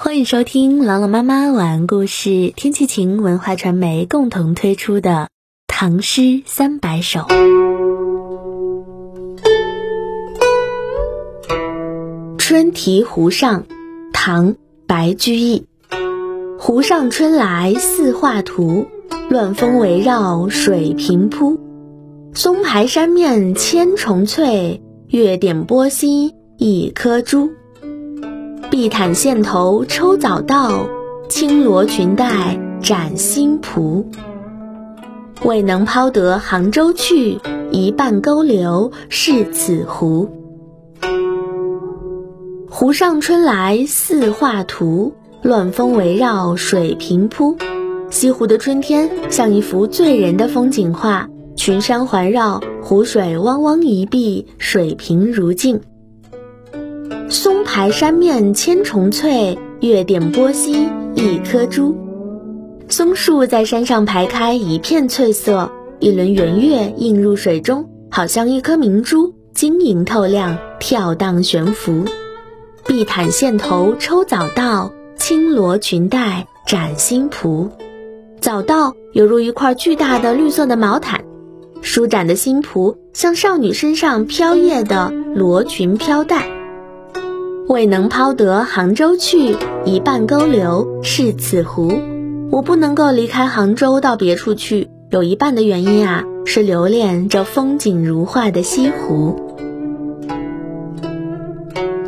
欢迎收听朗朗妈妈晚安故事，天气晴文化传媒共同推出的《唐诗三百首》。《春题湖上》唐·白居易。湖上春来似画图，乱峰围绕水平铺。松排山面千重翠，月点波心一颗珠。碧毯线头抽早稻，轻罗裙带展新蒲。未能抛得杭州去，一半勾留是此湖。湖上春来似画图，乱峰围绕水平铺。西湖的春天像一幅醉人的风景画，群山环绕，湖水汪汪一碧，水平如镜。松排山面千重翠，月点波心一颗珠。松树在山上排开，一片翠色。一轮圆月映入水中，好像一颗明珠，晶莹透亮，跳荡悬浮。碧毯线头抽早稻，轻罗裙带展新蒲。早稻犹如一块巨大的绿色的毛毯，舒展的新蒲像少女身上飘曳的罗裙飘带。未能抛得杭州去，一半勾留是此湖。我不能够离开杭州到别处去，有一半的原因啊，是留恋这风景如画的西湖。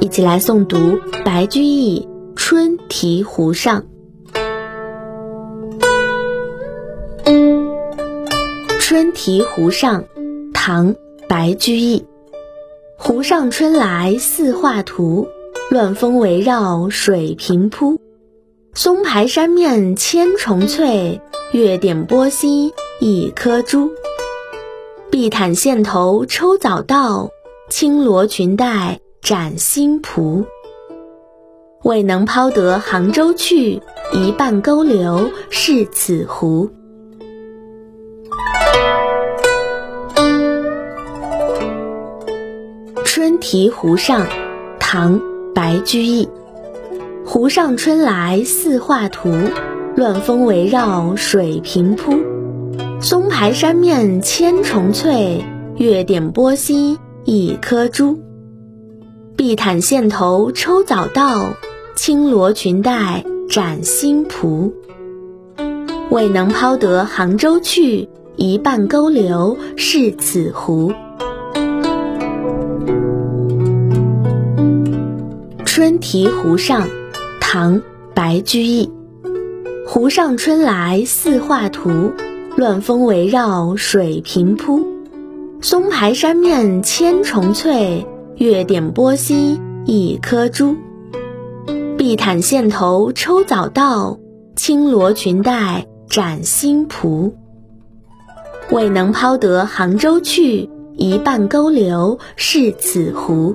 一起来诵读白居易《春题湖上》。《春题湖上》唐·白居易。湖上春来似画图。乱峰围绕水平铺，松排山面千重翠，月点波心一颗珠。碧毯线头抽早稻，轻罗裙带展新蒲。未能抛得杭州去，一半勾留是此湖。《春题湖上》唐。白居易，湖上春来似画图，乱峰围绕水平铺。松排山面千重翠，月点波心一颗珠。碧毯线头抽早稻，轻罗裙带展新蒲。未能抛得杭州去，一半勾留是此湖。《春题湖上》唐·白居易。湖上春来似画图，乱峰围绕水平铺。松排山面千重翠，月点波心一颗珠。碧毯线头抽早稻，轻罗裙带展新蒲。未能抛得杭州去，一半勾留是此湖。